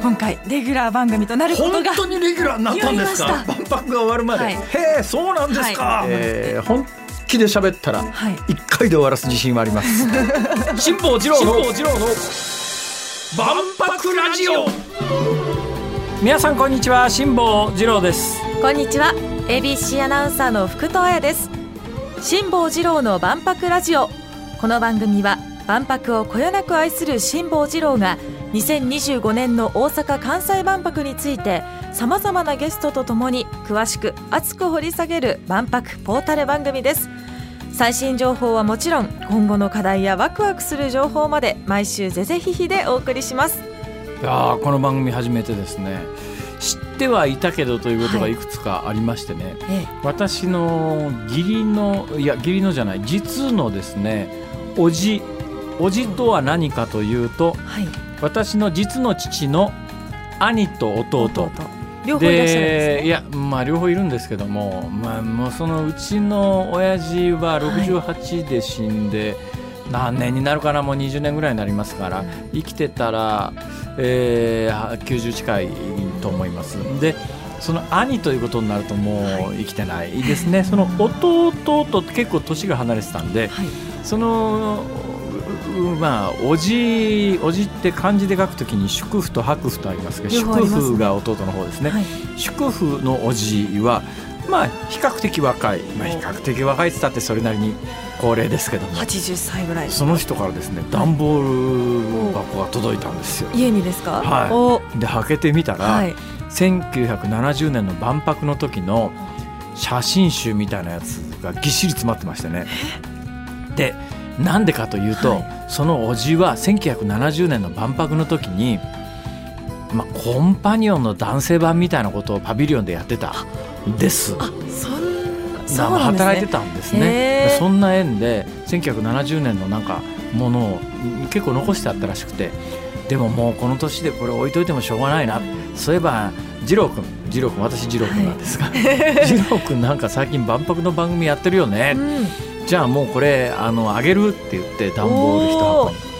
今回レギュラー番組となることが本当にレギュラーになったんですか？万博が終わるまで、はい。へえそうなんですか、はい。えー本気で喋ったらはい。一回で終わらす自信はあります。辛坊治郎の万博ラジオ。皆さんこんにちは辛坊治郎です。こんにちは ABC アナウンサーの福藤彩です。辛坊治郎の万博ラジオ。この番組は万博をこよなく愛する辛坊治郎が2025年の大阪・関西万博についてさまざまなゲストとともに詳しく熱く掘り下げる万博ポータル番組です。最新情報はもちろん今後の課題やワクワクする情報まで毎週ぜぜひひでお送りします。いやーこの番組初めてですね。知ってはいたけどということがい。くつかありましてね、え私の義理のいや義理のじゃない実のですねおじおじとは何かというとはい。私の実の父の兄と弟。両方いらっしゃるんですね。でいやまあ両方いるんですけども,、まあ、もうそのうちの親父は68で死んで、何年になるかなもう20年ぐらいになりますから生きてたら、えー、90近いと思います。でその兄ということになるともう生きてないですね、その弟と結構年が離れてたんではい。そのうまあおじおじって漢字で書くときに祝福と白符とありますが祝福が弟の方ですね、はい。祝福のおじはまあ比較的若い、まあ、比較的若いって言ったってそれなりに高齢ですけども。80歳ぐらい。その人からですね段ボール箱が届いたんですよ。家にですか？はい。お。で開けてみたら、はい。1970年の万博の時の写真集みたいなやつがぎっしり詰まってましてね。でなんでかというと、はい。そのおじは1970年の万博の時に、まあ、コンパニオンの男性版みたいなことをパビリオンでやってたんです。あそん働いてたんですへねそんな縁で1970年のなんかものをうん結構残してあったらしくて。でももうこの年でこれ置いといてもしょうがないな。そういえば二郎君。二郎君私二郎君なんですが、二郎君なんか最近万博の番組やってるよね、うんじゃあもうこれあのあげるって言って段ボール一箱に。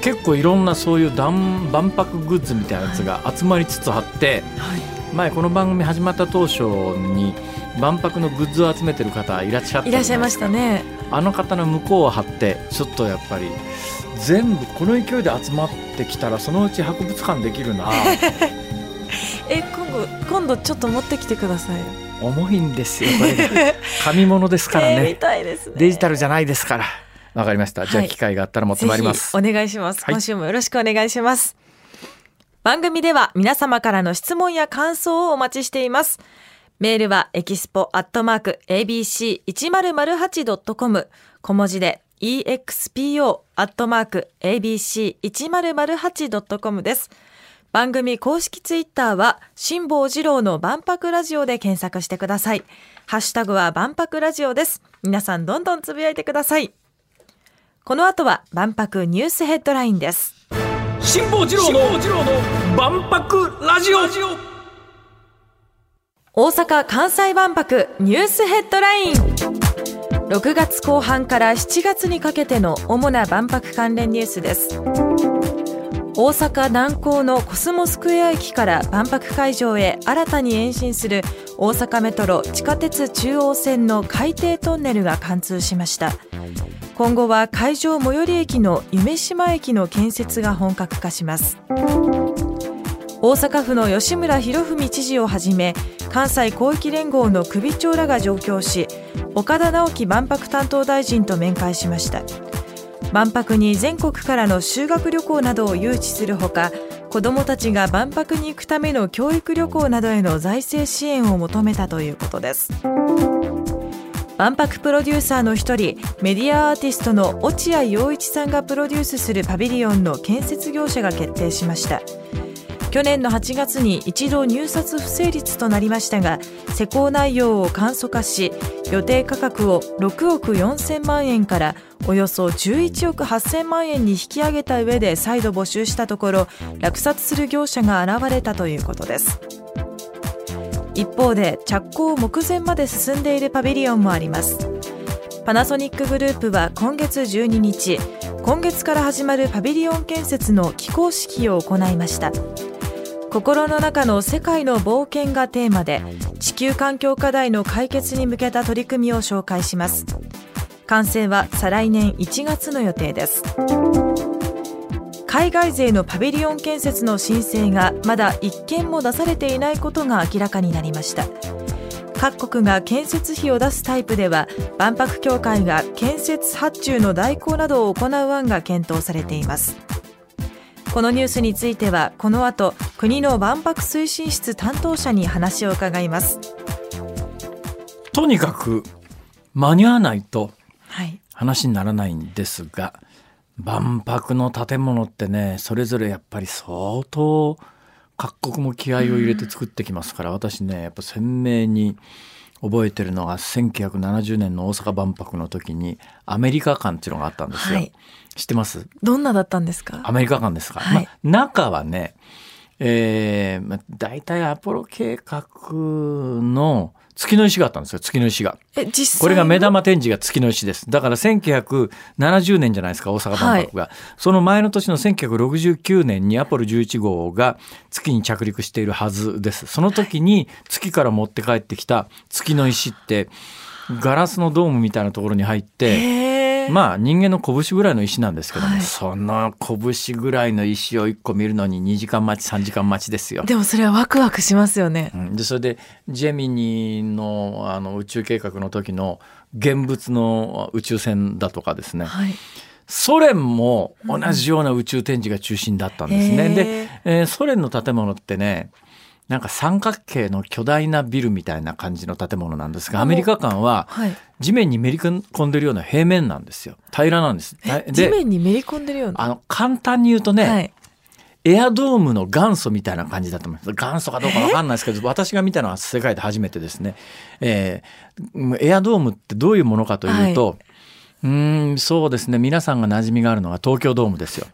結構いろんなそういう段万博グッズみたいなやつが集まりつつあって、はい。前この番組始まった当初に万博のグッズを集めてる方いらっしゃったいらっしゃいましたね。あの方の向こうを張ってちょっとやっぱり全部この勢いで集まってきたらそのうち博物館できるな。え今度今度ちょっと持ってきてください重いんですよこれが。紙物ですからね。たいですね。デジタルじゃないですから。わかりました。じゃあはい機会があったら持ってまいります、ぜひお願いします、はい。今週もよろしくお願いします。番組では皆様からの質問や感想をお待ちしています。メールはエキスポアットマーク ABC1008.com 小文字で expo アットマーク ABC1008.com です番組公式ツイッターは辛坊治郎の万博ラジオで検索してください。ハッシュタグは万博ラジオです。皆さんどんどんつぶやいてください。この後は万博ニュースヘッドラインです。辛坊治郎の万博ラジオ。大阪・関西万博ニュースヘッドライン。6月後半から7月にかけての主な万博関連ニュースです大阪南港のコスモスクエア駅から万博会場へ新たに延伸する大阪メトロ地下鉄中央線の海底トンネルが貫通しました。今後は会場最寄り駅の夢島駅の建設が本格化します。大阪府の吉村洋文知事をはじめ関西広域連合の首長らが上京し岡田直樹万博担当大臣と面会しました。万博に全国からの修学旅行などを誘致するほか子どもたちが万博に行くための教育旅行などへの財政支援を求めたということです。万博プロデューサーの一人メディアアーティストの落合陽一さんがプロデュースするパビリオンの建設業者が決定しました。去年の8月に一度入札不成立となりましたが施工内容を簡素化し予定価格を6億4000万円からおよそ11億8000万円に引き上げた上で再度募集したところ落札する業者が現れたということです。一方で着工目前まで進んでいるパビリオンもあります。パナソニックグループは今月12日今月から始まるパビリオン建設の起工式を行いました。心の中の世界の冒険がテーマで地球環境課題の解決に向けた取り組みを紹介します。完成は再来年1月の予定です。海外勢のパビリオン建設の申請がまだ1件も出されていないことが明らかになりました。各国が建設費を出すタイプでは万博協会が建設発注の代行などを行う案が検討されています。このニュースについてはこの後国の万博推進室担当者に話を伺います。とにかく間に合わないと話にならないんですが、はい万博の建物ってねそれぞれやっぱり相当各国も気合を入れて作ってきますから、私ねやっぱ鮮明に覚えてるのが1970年の大阪万博の時にアメリカ館っていうのがあったんですよ。はい、知ってます？どんなだったんですか？アメリカ館ですか、はい、まあ、中はね、えーまあ、大体アポロ計画の月の石があったんですよ、月の石が。え、実際これが目玉展示が月の石です。だから1970年じゃないですか、大阪万博が。はい、その前の年の1969年にアポロ11号が月に着陸しているはずです。その時に月から持って帰ってきた月の石って、ガラスのドームみたいなところに入って、まあ人間の拳ぐらいの石なんですけども、はい、その拳ぐらいの石を1個見るのに2時間待ち3時間待ちですよ。でもそれはワクワクしますよね。うん、でそれでジェミニのあの宇宙計画の時の現物の宇宙船だとかですね、はい、ソ連も同じような宇宙展示が中心だったんですね。うん、で、えー、ソ連の建物ってねなんか三角形の巨大なビルみたいな感じの建物なんですがアメリカ館は地面にめり込んでるような平面なんですよ。平らなんです。地面にめり込んでるような？あの簡単に言うとね、はい、エアドームの元祖みたいな感じだと思います。元祖かどうか分かんないですけど 私が見たのは世界で初めてですね、えー、エアドームってどういうものかというと、はい、うんそうですね。皆さんが馴染みがあるのは東京ドームですよ。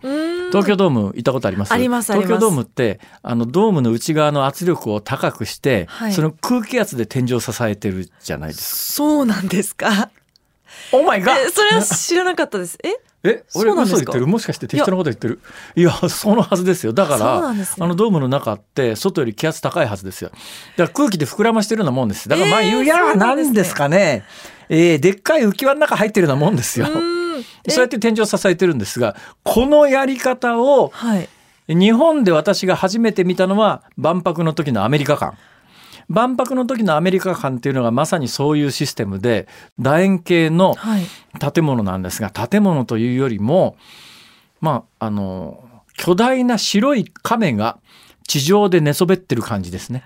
東京ドーム行ったことあります？あります東京ドームってあのドームの内側の圧力を高くして、はい、その空気圧で天井を支えてるじゃないですか。そうなんですか？オーマイガそれは知らなかったです。え？え俺嘘言ってる？もしかして適当なこと言ってる？いや。そのはずですよ。だから、ね、あのドームの中って外より気圧高いはずですよ。だから空気で膨らましてるようなもんですだからまあえー、なんですかね。えー、でっかい浮き輪の中入ってるようなもんですよ。そうやって天井を支えてるんですがこのやり方を、はい、日本で私が初めて見たのは万博の時のアメリカ館。万博の時のアメリカ館っていうのがまさにそういうシステムで楕円形の建物なんですが、はい、建物というよりもまああの巨大な白い亀が地上で寝そべってる感じですね。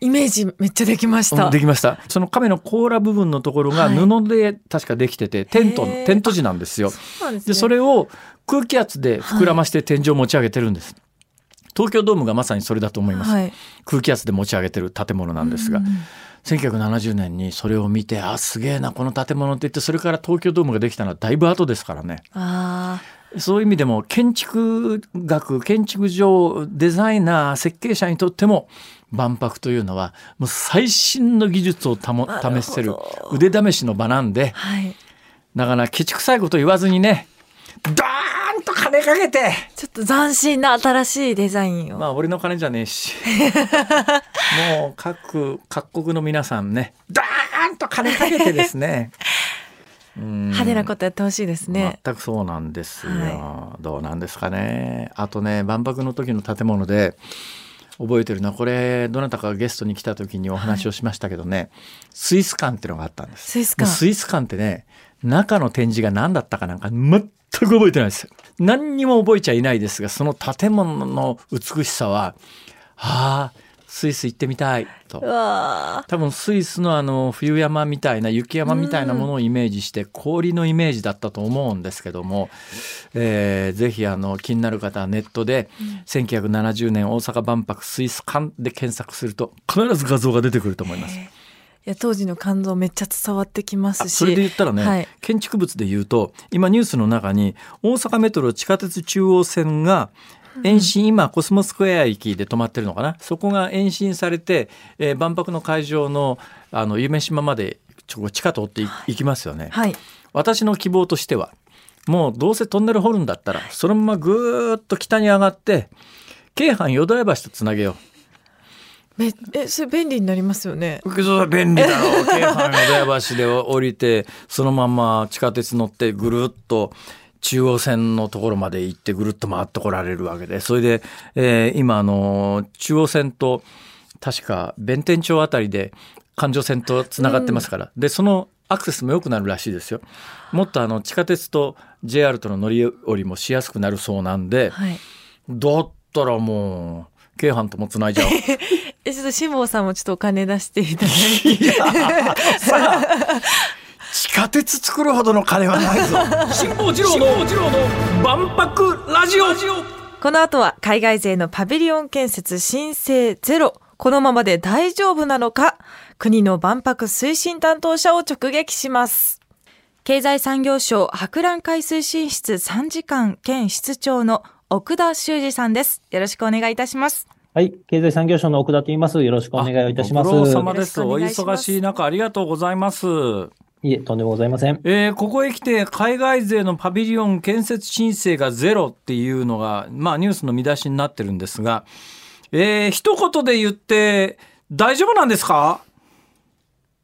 あイメージめっちゃできました。できました。その亀の甲羅部分のところが布で確かできてて、はい、テント、テント地なんですよ。そで、ね、それを空気圧で膨らまして天井を持ち上げてるんです。はい、東京ドームがまさにそれだと思います。はい、空気圧で持ち上げてる建物なんですが。1970年にそれを見てあすげえなこの建物って言ってそれから東京ドームができたのはだいぶ後ですからね。そういう意味でも建築学建築上デザイナー設計者にとっても万博というのはもう最新の技術をたも試せる腕試しの場なんで、はい、だからケチくさいこと言わずにねドーンと金かけてちょっと斬新な新しいデザインを。まあ俺の金じゃねえし。もう各各国の皆さんねドーンと金かけてですね。派手なことやってほしいですね。全くそうなんですよ、はい、どうなんですかね。あとね万博の時の建物で覚えてるのはこれどなたかがゲストに来た時にお話をしましたけどね、はい、スイス館ってのがあったんです。スイス館。スイス館ってね中の展示が何だったかなんか全く覚えてないです。何にも覚えちゃいないですがその建物の美しさはああスイス行ってみたい。と。多分スイスのあの冬山みたいな雪山みたいなものをイメージして氷のイメージだったと思うんですけども、えー、ぜひあの気になる方はネットで1970年大阪万博スイス館で検索すると必ず画像が出てくると思います。いや当時の感動めっちゃ伝わってきますし。それで言ったらね、はい、建築物で言うと今ニュースの中に大阪メトロ地下鉄中央線が延伸、今コスモスクエア駅で止まってるのかな？そこが延伸されて、えー、万博の会場のあの夢島までちょ地下通っていきますよね、はい、私の希望としてはもうどうせトンネル掘るんだったらそのままぐーっと北に上がって京阪淀屋橋とつなげよう。めえそれ便利になりますよね。便利だろう。京阪淀屋橋で降りてそのまま地下鉄乗ってぐるっと中央線のところまで行ってぐるっと回ってこられるわけでそれで、えー、今あの中央線と確か弁天町あたりで環状線とつながってますから、うん、でそのアクセスも良くなるらしいですよ。もっとあの地下鉄と JR との乗り降りもしやすくなるそうなんで、はい、だったらもう京阪ともつないじゃう。えちょっと辛坊さんもちょっとお金出していただいて。いさあ地下鉄作るほどの金はないぞ。辛坊治郎の万博ラジオ。この後は海外勢のパビリオン建設申請ゼロ。このままで大丈夫なのか国の万博推進担当者を直撃します。経済産業省博覧会推進室3時間兼室長の奥田修二さんです。よろしくお願いいたします。はい。経済産業省の奥田と言います。よろしくお願いいたします。ご苦労様です。お忙しい中ありがとうございます。いえ、とんでもございません。えー、ここへ来て、海外勢のパビリオン建設申請がゼロっていうのが、まあ、ニュースの見出しになってるんですが、えー、一言で言って、大丈夫なんですか？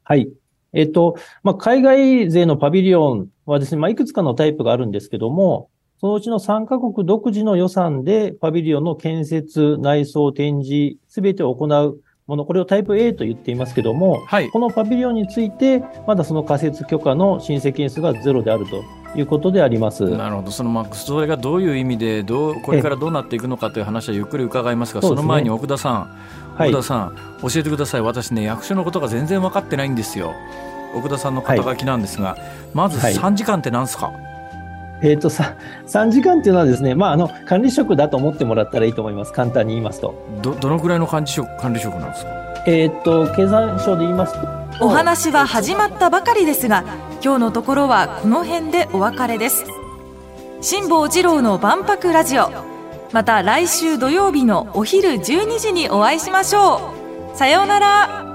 はい。えっと、まあ、海外勢のパビリオンはですね、まあ、いくつかのタイプがあるんですけども、そのうちの3カ国独自の予算でパビリオンの建設、内装、展示、すべてを行うもの、これをタイプ A と言っていますけども、はい、このパビリオンについて、まだその仮設許可の申請件数がゼロであるということであります。なるほど。そのまあそれがどういう意味でどうこれからどうなっていくのかという話はゆっくり伺いますが、その前に奥田さん、奥田さん、教えてください。私ね役所のことが全然分かってないんですよ。奥田さんの肩書きなんですが、はい、まず3時間って何ですか？えっ、ー、とさ、3時間っていうのはですね、まあ、あの、管理職だと思ってもらったらいいと思います。簡単に言いますと。ど、どのくらいの管理職、管理職なんですか？えっ、ー、と、経産省で言いますと、お話は始まったばかりですが今日のところはこの辺でお別れです。辛坊治郎の万博ラジオ。また来週土曜日のお昼12時にお会いしましょう。さようなら